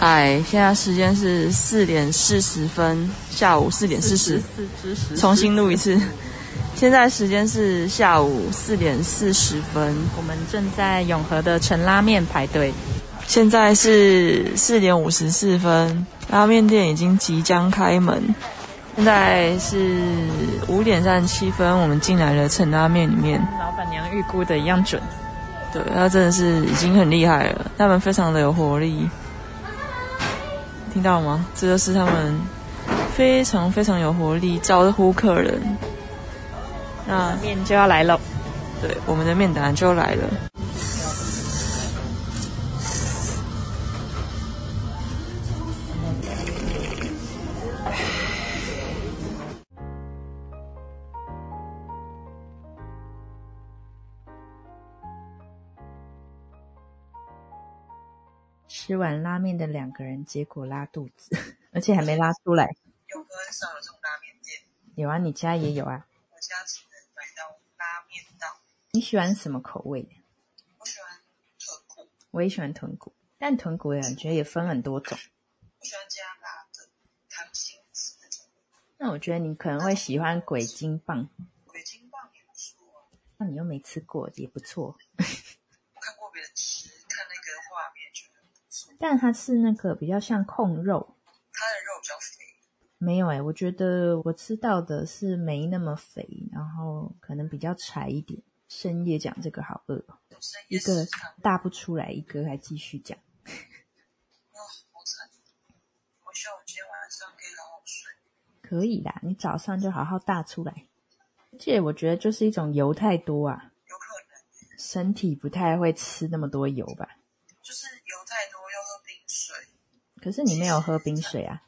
嗨，现在时间是四点四十分，下午四点四十，四之十，重新录一次。现在时间是下午四点四十分，我们正在永和的陈拉面排队。现在是四点五十四分，拉面店已经即将开门。现在是五点三十七分，我们进来了陈拉面里面。老板娘预估的一样准，对，他真的是已经很厉害了，他们非常的有活力。听到吗？这就是他们非常非常有活力招呼客人。那面就要来了，对，我们的面答案就来了。吃完拉面的两个人，结果拉肚子，而且还没拉出来。有很少有这种拉面店，有啊，你家也有啊。我家只能买到拉面档。你喜欢什么口味？我喜欢豚骨，我也喜欢豚骨，但豚骨的感觉也分很多种。我喜欢加辣的汤心子那种。那我觉得你可能会喜欢鬼金棒，鬼金棒也不错啊，那你又没吃过，也不错。我看过别人吃，看那个画面觉得很不错。但它是那个比较像控肉，它的肉比较肥，没有哎、我觉得我吃到的是没那么肥，然后可能比较柴一点。深夜讲这个好饿哦，一个大不出来，一个还继续讲。哇，好惨！我希望我今天晚上可以好好睡。可以啦，你早上就好好大出来。这我觉得就是一种油太多啊，有可能身体不太会吃那么多油吧。就是油太多，要喝冰水。可是你没有喝冰水啊，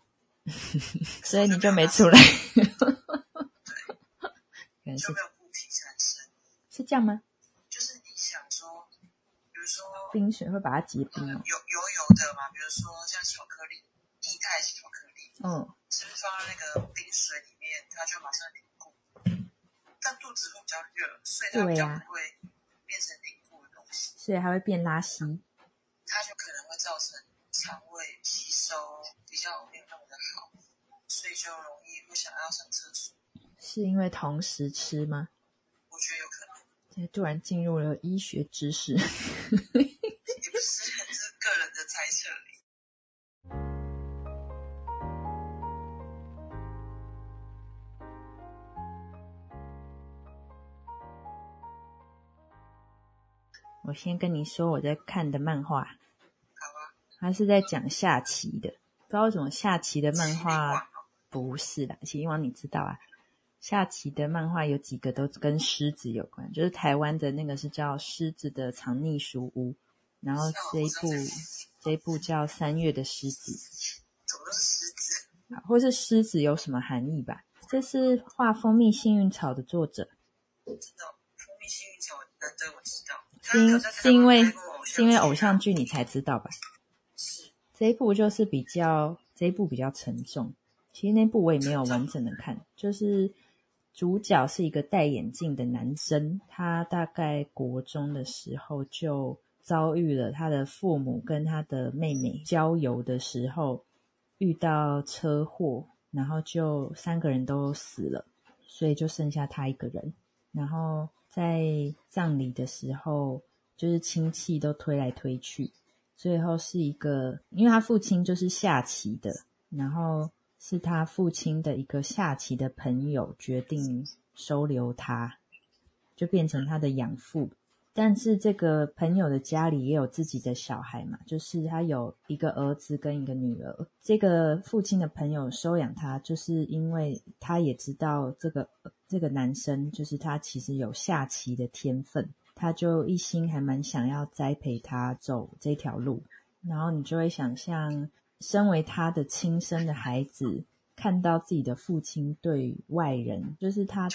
所以你就没出来。可能就是没有固体。是这样吗？就是你想说，比如说冰水会把它结冰有哦。有油的嘛，比如说像巧克力、液态巧克力，嗯，是不是放在那个冰水里面，它就马上凝固？但肚子会比较热，所以它比较不会变成凝固的东西，所以还会变拉稀。它就可能会造成肠胃吸收比较没有那么的好，所以就容易会想要上厕所。是因为同时吃吗？我觉得有可能，现在突然进入了医学知识。也不是，这是个人的猜测而已。我先跟你说我在看的漫画，好吧，它是在讲下棋的。不知道为什么下棋的漫画不是啦，麒麟王你知道啊？下棋的漫画有几个都跟狮子有关，就是台湾的那个是叫《狮子的藏匿书屋》，然后这一部这一部叫《三月的狮子》。怎么都是狮子？或是狮子有什么含义吧？这是画蜂蜜幸运草的作者，我知道，蜂蜜幸运草，难得我知道。是因是因为是因为偶像剧剧你才知道吧？这一部就是比较这一部比较沉重，其实那部我也没有完整的看，就是主角是一个戴眼镜的男生，他大概国中的时候就遭遇了他的父母跟他的妹妹郊游的时候遇到车祸，然后就三个人都死了，所以就剩下他一个人。然后在葬礼的时候，就是亲戚都推来推去，最后是一个，因为他父亲就是下棋的，然后是他父亲的一个下棋的朋友决定收留他，就变成他的养父。但是这个朋友的家里也有自己的小孩嘛，就是他有一个儿子跟一个女儿。这个父亲的朋友收养他，就是因为他也知道这个这个男生就是他其实有下棋的天分，他就一心还蛮想要栽培他走这条路。然后你就会想象，身为他的亲生的孩子，看到自己的父亲对外人，就是他，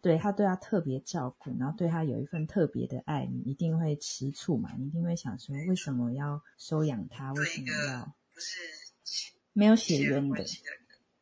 对他对他特别照顾，然后对他有一份特别的爱，你一定会吃醋嘛？你一定会想说，为什么要收养他？为什么要不是没有血血缘缘的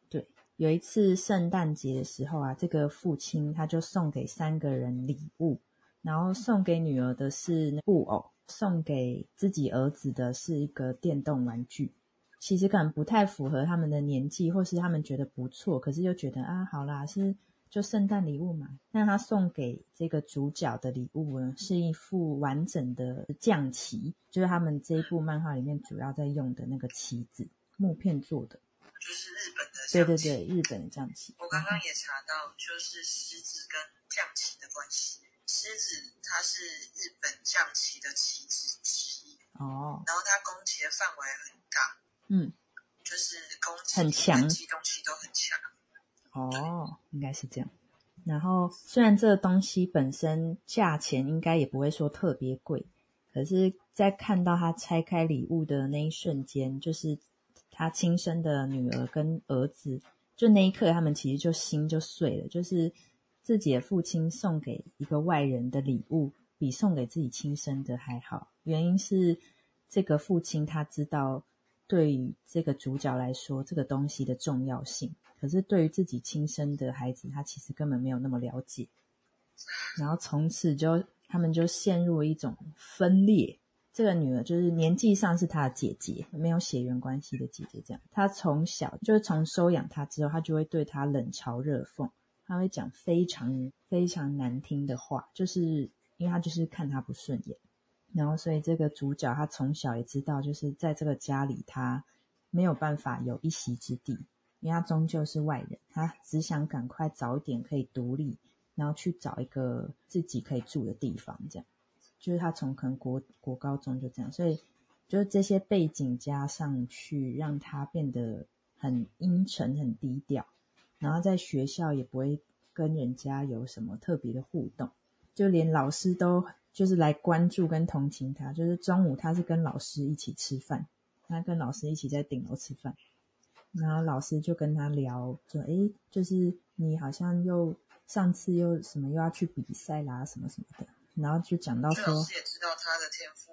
对，有一次圣诞节的时候啊，这个父亲他就送给三个人礼物，然后送给女儿的是布偶，送给自己儿子的是一个电动玩具。其实可能不太符合他们的年纪，或是他们觉得不错，可是又觉得啊，好啦，是就圣诞礼物嘛。那他送给这个主角的礼物呢，是一副完整的将棋，就是他们这一部漫画里面主要在用的那个棋子，木片做的。就是日本的对对对，日本的将棋。我刚刚也查到，就是狮子跟将棋的关系。狮子它是日本象棋的棋子之一，哦，然后它攻击的范围很大，嗯，就是攻击很强击东西都很强。哦，应该是这样。然后虽然这个东西本身价钱应该也不会说特别贵，可是，在看到他拆开礼物的那一瞬间，就是他亲生的女儿跟儿子，就那一刻，他们其实就心就碎了。就是自己的父亲送给一个外人的礼物，比送给自己亲生的还好。原因是这个父亲他知道，对于这个主角来说，这个东西的重要性。可是对于自己亲生的孩子，他其实根本没有那么了解。然后从此就他们就陷入一种分裂。这个女儿就是年纪上是他的姐姐，没有血缘关系的姐姐。这样，她从小就是从收养她之后，她就会对她冷嘲热讽，他会讲非常非常难听的话，就是因为他就是看他不顺眼。然后，所以这个主角他从小也知道，就是在这个家里他没有办法有一席之地，因为他终究是外人，他只想赶快早一点可以独立，然后去找一个自己可以住的地方。这样，就是他从可能国国高中就这样，所以就是这些背景加上去，让他变得很阴沉、很低调，然后在学校也不会跟人家有什么特别的互动，就连老师都就是来关注跟同情他。就是中午他是跟老师一起吃饭，他跟老师一起在顶楼吃饭。然后老师就跟他聊，说：“诶，就是你好像又上次又什么又要去比赛啦，什么什么的。”然后就讲到说就老，师也知道他的天赋，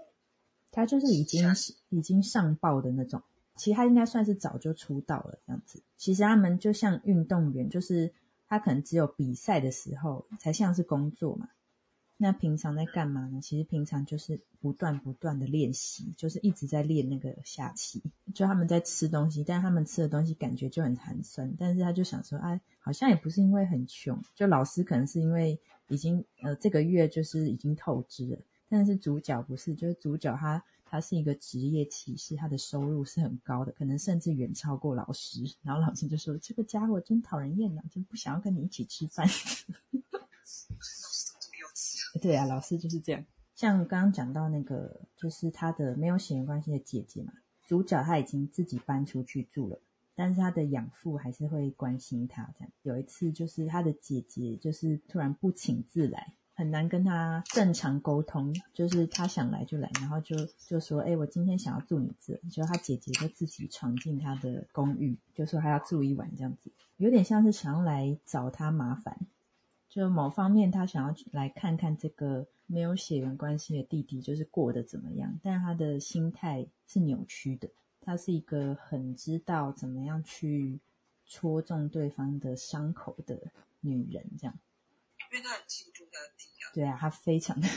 他就是已经已经上报的那种，其实他应该算是早就出道了这样子。其实他们就像运动员，就是他可能只有比赛的时候才像是工作嘛。那平常在干嘛呢？其实平常就是不断不断的练习，就是一直在练那个下棋。就他们在吃东西，但他们吃的东西感觉就很寒酸。但是他就想说，哎，好像也不是因为很穷，就老师可能是因为已经呃这个月就是已经透支了。但是主角不是，就是主角他他是一个职业骑士，他的收入是很高的，可能甚至远超过老师。然后老师就说：“这个家伙真讨人厌啊，真不想要跟你一起吃饭。”？对啊，老师就是这样。像刚刚讲到那个，就是他的没有血缘关系的姐姐嘛，主角他已经自己搬出去住了，但是他的养父还是会关心他。这样有一次，就是他的姐姐就是突然不请自来，很难跟他正常沟通，就是他想来就来，然后就就说：“哎、我今天想要住你这。”结果他姐姐就自己闯进他的公寓，就说还要住一晚这样子，有点像是想要来找他麻烦。就某方面，他想要来看看这个没有血缘关系的弟弟，就是过得怎么样。但他的心态是扭曲的，他是一个很知道怎么样去戳中对方的伤口的女人，这样。因为他很嫉妒他的弟啊，对啊，他非常的，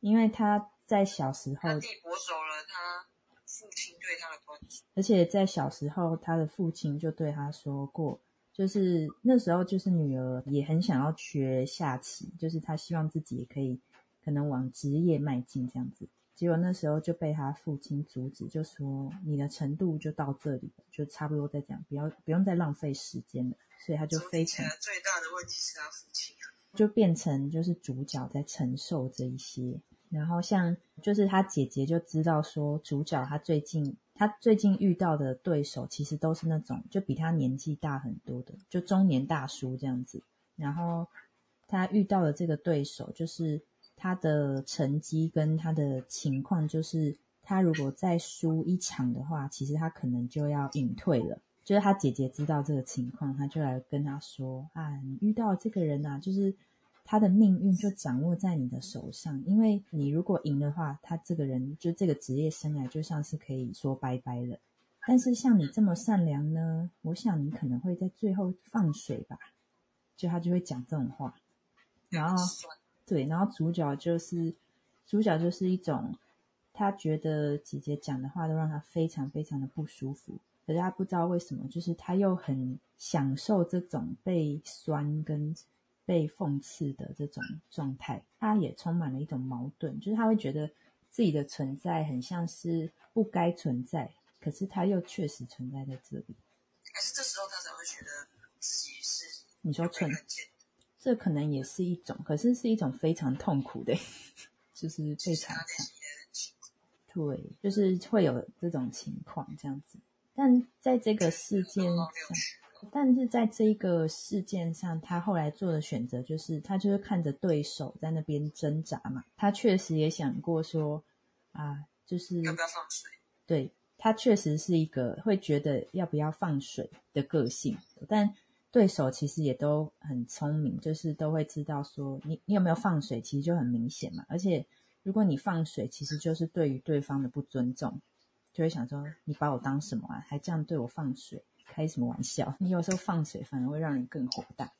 因为他在小时候他，弟夺走了他父亲对他的关注。而且在小时候，他的父亲就对他说过，就是那时候就是女儿也很想要学下棋，就是她希望自己也可以可能往职业迈进这样子。结果那时候就被他父亲阻止，就说你的程度就到这里了，就差不多再这样，不要不用再浪费时间了。所以他就非常最大的问题是他父亲啊，就变成就是主角在承受这一些，然后像就是他姐姐就知道说主角他最近他最近遇到的对手其实都是那种就比他年纪大很多的，就中年大叔这样子，然后他遇到的这个对手就是他的成绩跟他的情况，就是他如果再输一场的话，其实他可能就要隐退了。就是他姐姐知道这个情况，他就来跟他说：“啊，你遇到这个人啊，就是他的命运就掌握在你的手上。因为你如果赢的话，他这个人就这个职业生涯就像是可以说拜拜了。但是像你这么善良呢，我想你可能会在最后放水吧。”就他就会讲这种话，然后对，然后主角就是主角就是一种他觉得姐姐讲的话都让他非常非常的不舒服，可是他不知道为什么，就是他又很享受这种被酸跟被讽刺的这种状态，他也充满了一种矛盾，就是他会觉得自己的存在很像是不该存在，可是他又确实存在在这里。还是这时候他才会觉得自己是你说存被看见的。这可能也是一种，可是是一种非常痛苦的，就是被其实查查。他内心也很清楚。对，就是会有这种情况这样子。但在这个事件上，但是在这一个事件上，他后来做的选择就是，他就是看着对手在那边挣扎嘛。他确实也想过说，啊，就是要不要放水？对他确实是一个会觉得要不要放水的个性，但对手其实也都很聪明，就是都会知道说你你有没有放水，其实就很明显嘛。而且如果你放水，其实就是对于对方的不尊重，就会想说你把我当什么啊，还这样对我放水，开什么玩笑？你有时候放水反而会让人更火大。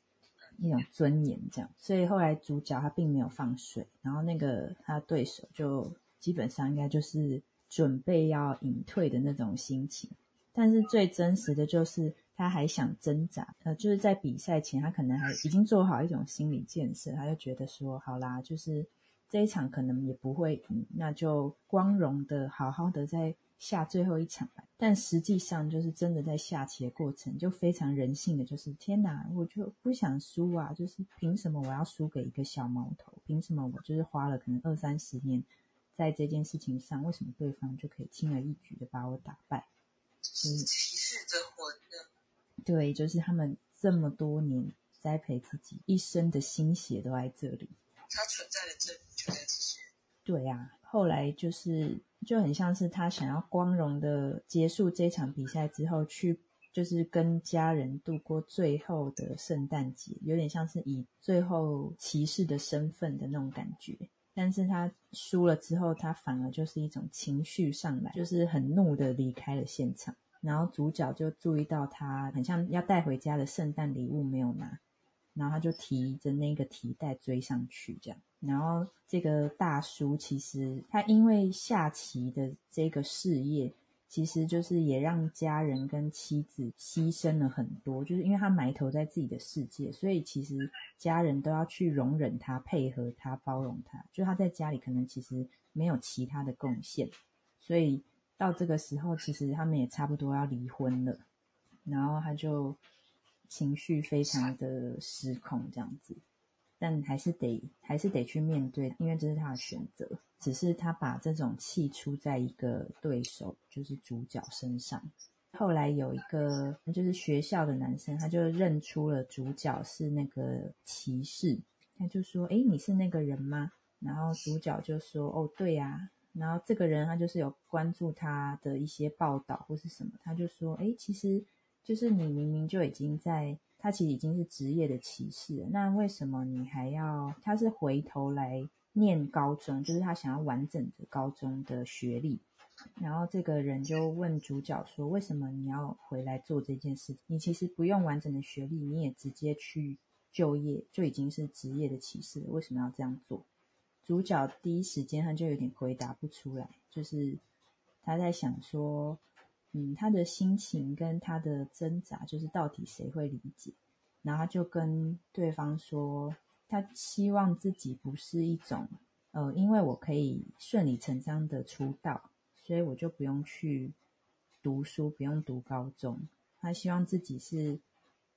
一种尊严这样，所以后来主角他并没有放水，然后那个他的对手就基本上应该就是准备要隐退的那种心情，但是最真实的就是他还想挣扎，呃，就是在比赛前他可能还已经做好一种心理建设，他就觉得说，好啦，就是这一场可能也不会赢，那就光荣的好好的在下最后一场吧。但实际上就是真的在下棋的过程就非常人性的，就是天哪，我就不想输啊！就是凭什么我要输给一个小毛头？凭什么我就是花了可能二三十年在这件事情上，为什么对方就可以轻而易举的把我打败？是骑士的魂呢？对，就是他们这么多年栽培自己一生的心血都在这里。它存在的证对啊，后来就是就很像是他想要光荣的结束这场比赛之后，去就是跟家人度过最后的圣诞节，有点像是以最后骑士的身份的那种感觉。但是他输了之后，他反而就是一种情绪上来，就是很怒的离开了现场。然后主角就注意到他很像要带回家的圣诞礼物没有拿，然后他就提着那个提袋追上去，这样。然后这个大叔其实他因为下棋的这个事业，其实就是也让家人跟妻子牺牲了很多，就是因为他埋头在自己的世界，所以其实家人都要去容忍他、配合他、包容他。就他在家里可能其实没有其他的贡献，所以到这个时候，其实他们也差不多要离婚了。然后他就情绪非常的失控，这样子。但还是得还是得去面对，因为这是他的选择。只是他把这种气出在一个对手，就是主角身上。后来有一个就是学校的男生，他就认出了主角是那个骑士，他就说：“诶，你是那个人吗？”然后主角就说：“哦，对呀。”然后这个人他就是有关注他的一些报道或是什么，他就说：“诶，其实就是你明明就已经在。”他其实已经是职业的骑士了，那为什么你还要？他是回头来念高中，就是他想要完整的高中的学历。然后这个人就问主角说：“为什么你要回来做这件事？你其实不用完整的学历，你也直接去就业，就已经是职业的骑士了。为什么要这样做？”主角第一时间他就有点回答不出来，就是他在想说。嗯，他的心情跟他的挣扎，就是到底谁会理解？然后他就跟对方说，他希望自己不是一种，呃，因为我可以顺理成章的出道，所以我就不用去读书，不用读高中。他希望自己是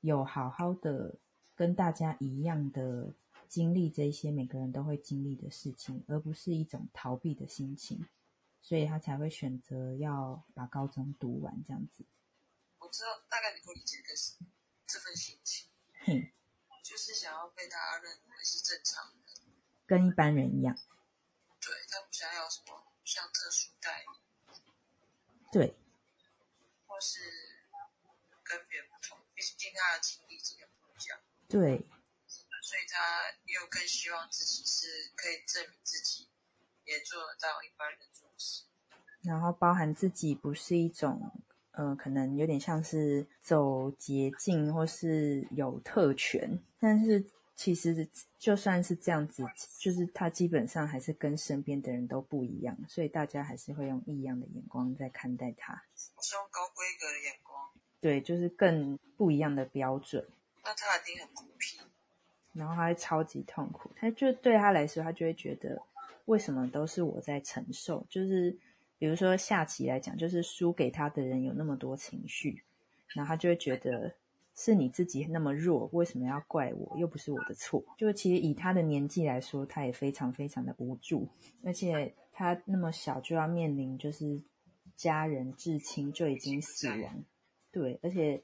有好好的跟大家一样的经历这些每个人都会经历的事情，而不是一种逃避的心情。所以他才会选择要把高中读完这样子。我知道大概能够理解这个这份心情，哼，就是想要被大家认为是正常的，跟一般人一样。对他不想要什么像特殊待遇，对，或是跟别人不同，毕竟他的经历经验不一样，对，所以他又更希望自己是可以证明自己。也做得到一般的做事，然后包含自己不是一种，呃，可能有点像是走捷径或是有特权，但是其实就算是这样子，就是他基本上还是跟身边的人都不一样，所以大家还是会用异样的眼光在看待他。我是用高规格的眼光，对，就是更不一样的标准。那他一定很孤僻。然后他会超级痛苦，他就对他来说，他就会觉得为什么都是我在承受？就是比如说下棋来讲，就是输给他的人有那么多情绪，然后他就会觉得是你自己那么弱，为什么要怪我？又不是我的错。就其实以他的年纪来说，他也非常非常的无助，而且他那么小就要面临就是家人至亲就已经死亡，对，而且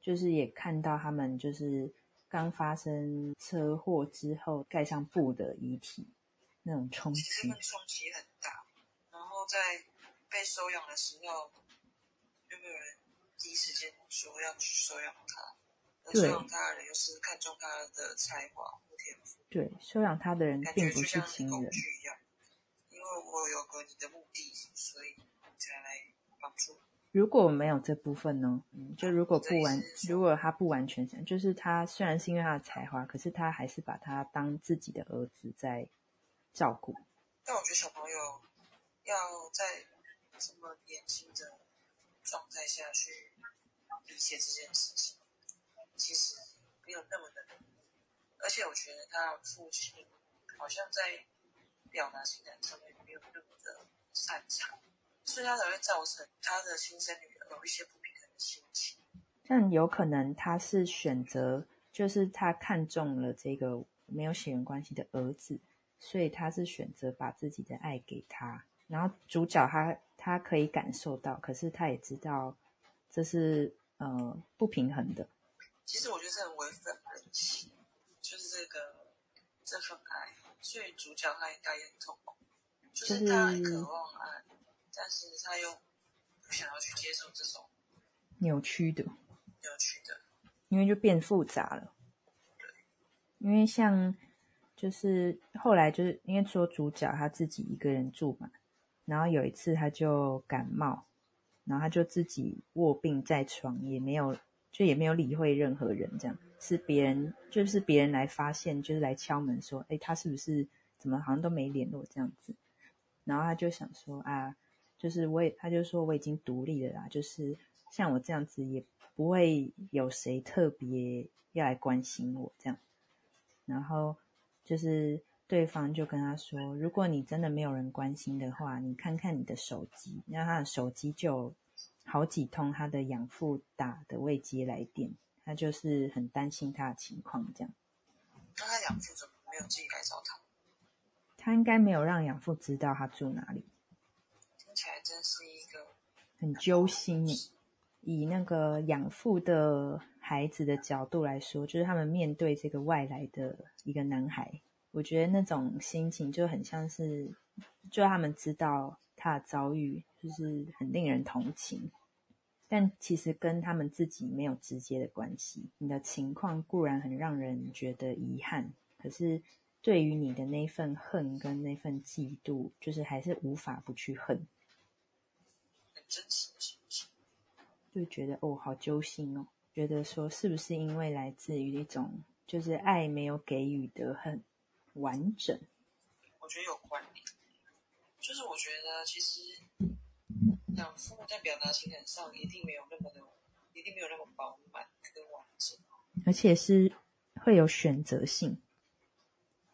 就是也看到他们就是。刚发生车祸之后盖上布的遗体，那种冲击，其实那冲击很大。然后在被收养的时候，有没有人第一时间说要去收养他？收养他的人又是看中他的才华或天赋。对，收养他的人并不是情人。因为我有个你的目的，所以才来帮助。如果没有这部分呢？嗯，就如果不完，如果他不完全想就是他虽然是因为他的才华，可是他还是把他当自己的儿子在照顾。但我觉得小朋友要在这么年轻的状态下去理解这件事情，其实没有那么的。而且我觉得他父亲好像在表达情感上面没有那么的擅长。所以他才会造成他的亲生女儿有一些不平衡的心情。但有可能他是选择，就是他看中了这个没有血缘关系的儿子，所以他是选择把自己的爱给他。然后主角他他可以感受到，可是他也知道这是呃不平衡的。其实我觉得这很违反人性，就是这个这份爱，所以主角他应该也很痛苦，就是他渴望爱。但是他又不想要去接受这种扭曲的、扭曲的，因为就变复杂了。对，因为像就是后来就是因为说主角他自己一个人住嘛，然后有一次他就感冒，然后他就自己卧病在床，也没有就也没有理会任何人，这样是别人就是别人来发现，就是来敲门说，哎，他是不是怎么好像都没联络这样子，然后他就想说啊。就是我也，他就说我已经独立了啦。就是像我这样子，也不会有谁特别要来关心我这样。然后就是对方就跟他说：“如果你真的没有人关心的话，你看看你的手机。”那他的手机就好几通他的养父打的未接来电，他就是很担心他的情况这样。那他养父怎么没有自己来找他？他应该没有让养父知道他住哪里。听起来真是一个很揪心以那个养父的孩子的角度来说，就是他们面对这个外来的一个男孩，我觉得那种心情就很像是，就他们知道他的遭遇，就是很令人同情。但其实跟他们自己没有直接的关系。你的情况固然很让人觉得遗憾，可是对于你的那份恨跟那份嫉妒，就是还是无法不去恨。很真实的心情，就觉得哦，好揪心哦。觉得说，是不是因为来自于一种，就是爱没有给予的很完整？我觉得有关联。就是我觉得，其实养父在表达情感上一定没有那么的，一定没有那么饱满跟完整。而且是会有选择性。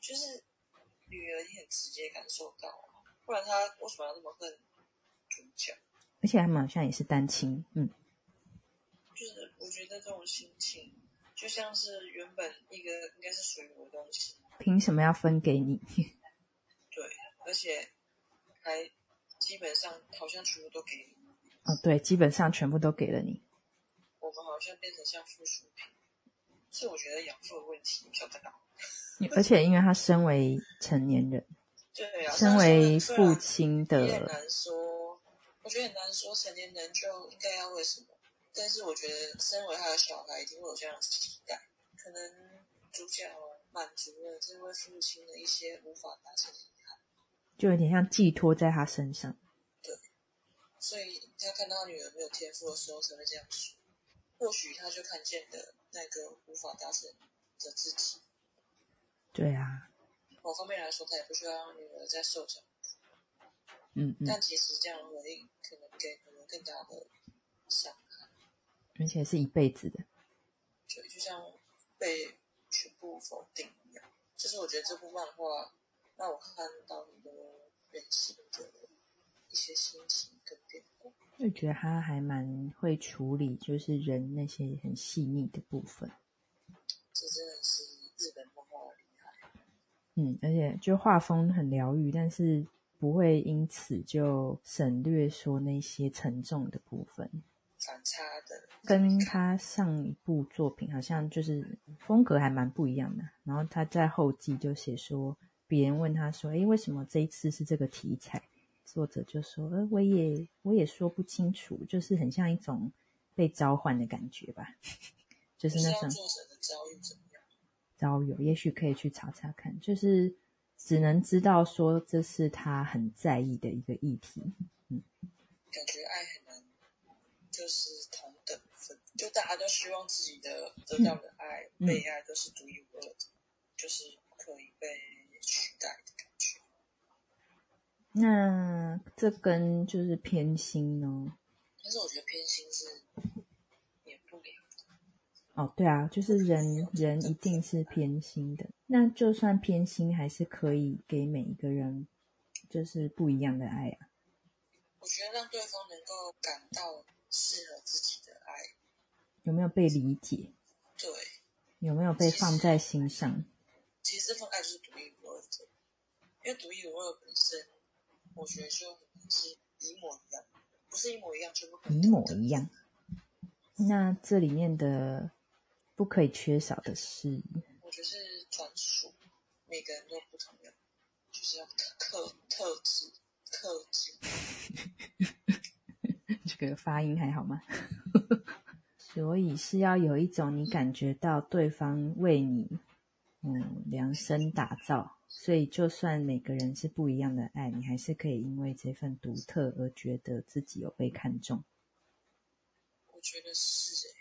就是女儿也很直接感受到，不然她为什么要那么恨主角？而且他们好像也是单亲，嗯，觉得这种心情，就像是原本一个应该是属于我的东西，凭什么要分给你？对，而且还基本上好像全部都给你。哦，对，基本上全部都给了你。我们好像变成像附属品，是我觉得养父的问题比较大。而且因为他身为成年人，对啊，身为父亲的，很难说。我觉得很难说成年人就应该要为什么，但是我觉得身为他的小孩一定会有这样的期待。可能主角满足了这位父亲的一些无法达成的遗憾，就有点像寄托在他身上。对，所以他看到女儿没有天赋的时候才会这样说。或许他就看见的那个无法达成的自己。对啊，某方面来说，他也不需要让女儿再受伤。嗯嗯，但其实这样回应可能给女儿更大的伤害，而且是一辈子的。就就像被全部否定一样。就是我觉得这部漫画让我看到很多人性的一些心情跟变化。就觉得他还蛮会处理，就是人那些很细腻的部分。这真的是日本漫画的厉害。嗯，而且就画风很疗愈，但是不会因此就省略说那些沉重的部分。反差的，跟他上一部作品好像就是风格还蛮不一样的。然后他在后记就写说，别人问他说：“诶，为什么这一次是这个题材？”作者就说：“呃，我也我也说不清楚，就是很像一种被召唤的感觉吧，就是那种作者的遭遇怎么样？遭遇，也许可以去查查看。就是只能知道说这是他很在意的一个议题。嗯，感觉爱就是同等分，就大家都希望自己的得到的爱、嗯被爱都是独一无二的，就是不可以被取代的感觉。那这跟就是偏心呢？但是我觉得偏心是免不了的。哦，对啊，就是人人一定是偏心的。那就算偏心，还是可以给每一个人就是不一样的爱啊。我觉得让对方能够感到适合自己的爱，有没有被理解？对，有没有被放在心上？其实这份爱就是独一无二的，因为独一无二本身，我觉得就是一模一样，不是一模一样，全部一模一样。那这里面的不可以缺少的是，我觉得是专属，每个人都不同的，就是要特特特质特质。这个发音还好吗？所以是要有一种你感觉到对方为你嗯量身打造，所以就算每个人是不一样的爱，你还是可以因为这份独特而觉得自己有被看重。我觉得是诶、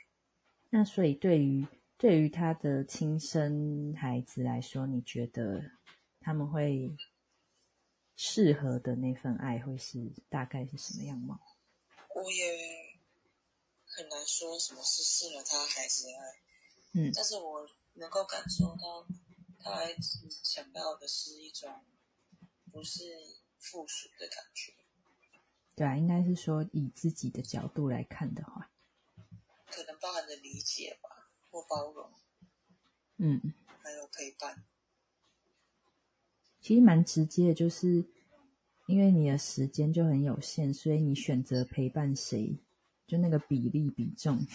那所以对于对于他的亲生孩子来说，你觉得他们会适合的那份爱会是大概是什么样貌？我也很难说什么是适合他孩子的爱，嗯。但是我能够感受到他孩子想要的是一种不是附属的感觉，对啊，应该是说以自己的角度来看的话，可能包含着理解吧，或包容，嗯。还有陪伴。其实蛮直接的，就是因为你的时间就很有限，所以你选择陪伴谁，就那个比例比重。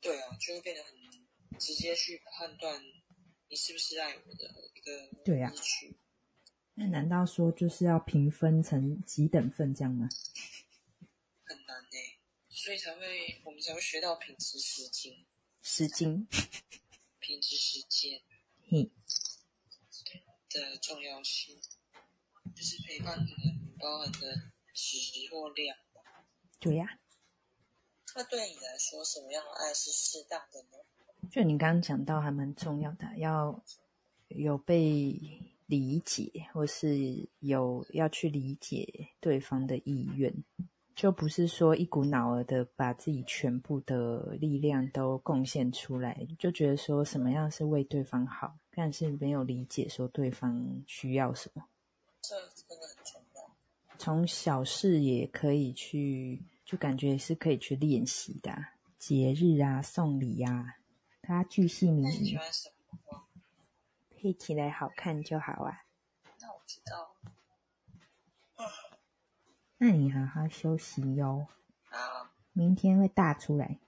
对啊，就会变得很直接去判断你是不是爱我的一个对啊。那难道说就是要平分成几等份这样吗？很难呢、所以才会我们才会学到品质时间、时间，品质时间嘿，的重要性，就是陪伴可能包含的质或量。对呀、那对你来说，什么样的爱是适当的呢？就你刚刚讲到还蛮重要的，要有被理解，或是有要去理解对方的意愿，就不是说一股脑儿的把自己全部的力量都贡献出来，就觉得说什么样是为对方好，但是没有理解说对方需要什么。这真的很重要。从小事也可以去，就感觉是可以去练习的啊、节日啊、送礼啊，它巨细靡么？配起来好看就好啊。那我知道。那你好好休息哟，好，明天会大出来。